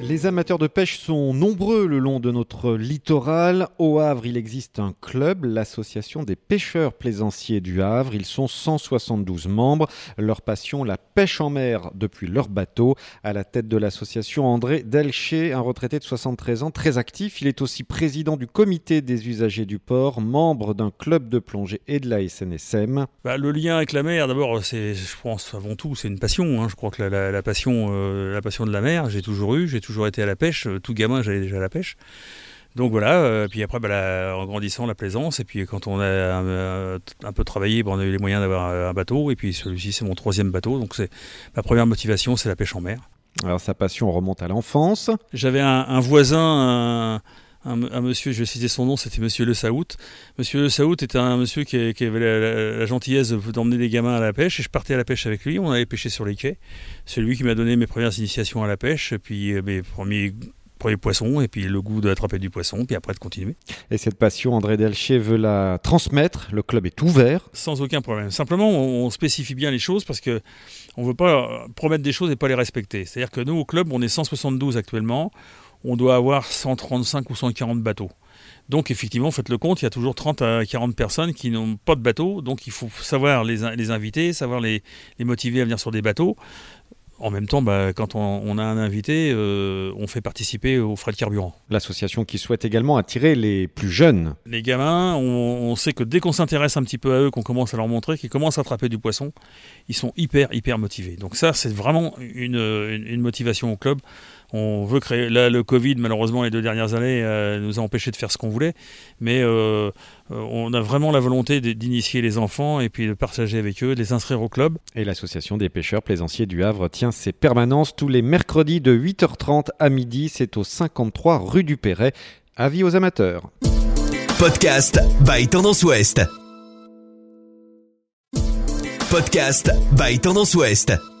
Les amateurs de pêche sont nombreux le long de notre littoral. Au Havre, il existe un club, l'association des pêcheurs plaisanciers du Havre. Ils sont 172 membres. Leur passion, la pêche en mer depuis leur bateau. À la tête de l'association, André Delché, un retraité de 73 ans, très actif. Il est aussi président du comité des usagers du port, membre d'un club de plongée et de la SNSM. Bah, le lien avec la mer, d'abord, c'est, je pense avant tout, c'est une passion. hein. Je crois que la, passion, euh, la passion de la mer, j'ai toujours eu, été à la pêche. Euh, Tout gamin, j'allais déjà à la pêche. Donc voilà, euh, puis après, bah, la- en grandissant, la plaisance, et puis quand on a un peu travaillé, bah, on a eu les moyens d'avoir un bateau, et puis celui-ci, c'est mon troisième bateau, donc c'est ma première motivation, c'est la pêche en mer. Alors sa passion remonte à l'enfance. J'avais un, un voisin, un, un- un monsieur, je vais citer son nom, c'était Monsieur Le Saout. Monsieur Le Saout était un monsieur qui, qui avait la, la- la gentillesse de- d'emmener des gamins à la pêche, et je partais à la pêche avec lui. On allait pêcher sur les quais. C'est lui qui m'a donné mes premières initiations à la pêche, et puis euh, mes premiers, premiers poissons, et puis le goût d'attraper du poisson, puis après de continuer. Et cette passion, André Delché veut la transmettre. Le club est ouvert. Sans aucun problème. Simplement, on, spécifie bien les choses parce que on ne veut pas promettre des choses et pas les respecter. C'est-à-dire que nous, au club, on est 172 actuellement. On doit avoir 135 ou 140 bateaux. Donc, effectivement, faites le compte, il y a toujours 30 à 40 personnes qui n'ont pas de bateau. Donc, il faut savoir les, in- les inviter, savoir les, les motiver à venir sur des bateaux. En même temps, bah, quand on, on a un invité, euh, on fait participer aux frais de carburant. L'association qui souhaite également attirer les plus jeunes. Les gamins, on, on sait que dès qu'on s'intéresse un petit peu à eux, qu'on commence à leur montrer qu'ils commencent à attraper du poisson, ils sont hyper, hyper motivés. Donc ça, c'est vraiment une, une- une motivation au club. On veut créer... Là, le Covid, malheureusement, les deux dernières années, euh, nous a empêchés de faire ce qu'on voulait. Mais euh, euh, on a vraiment la volonté d'initier les enfants et puis de partager avec eux, de les inscrire au club. Et l'association des pêcheurs plaisanciers du Havre tient ses permanences tous les mercredis de 8h30 à midi. C'est au 53 rue du Perret. Avis aux amateurs. Podcast by Tendance Ouest. Podcast by Tendance Ouest.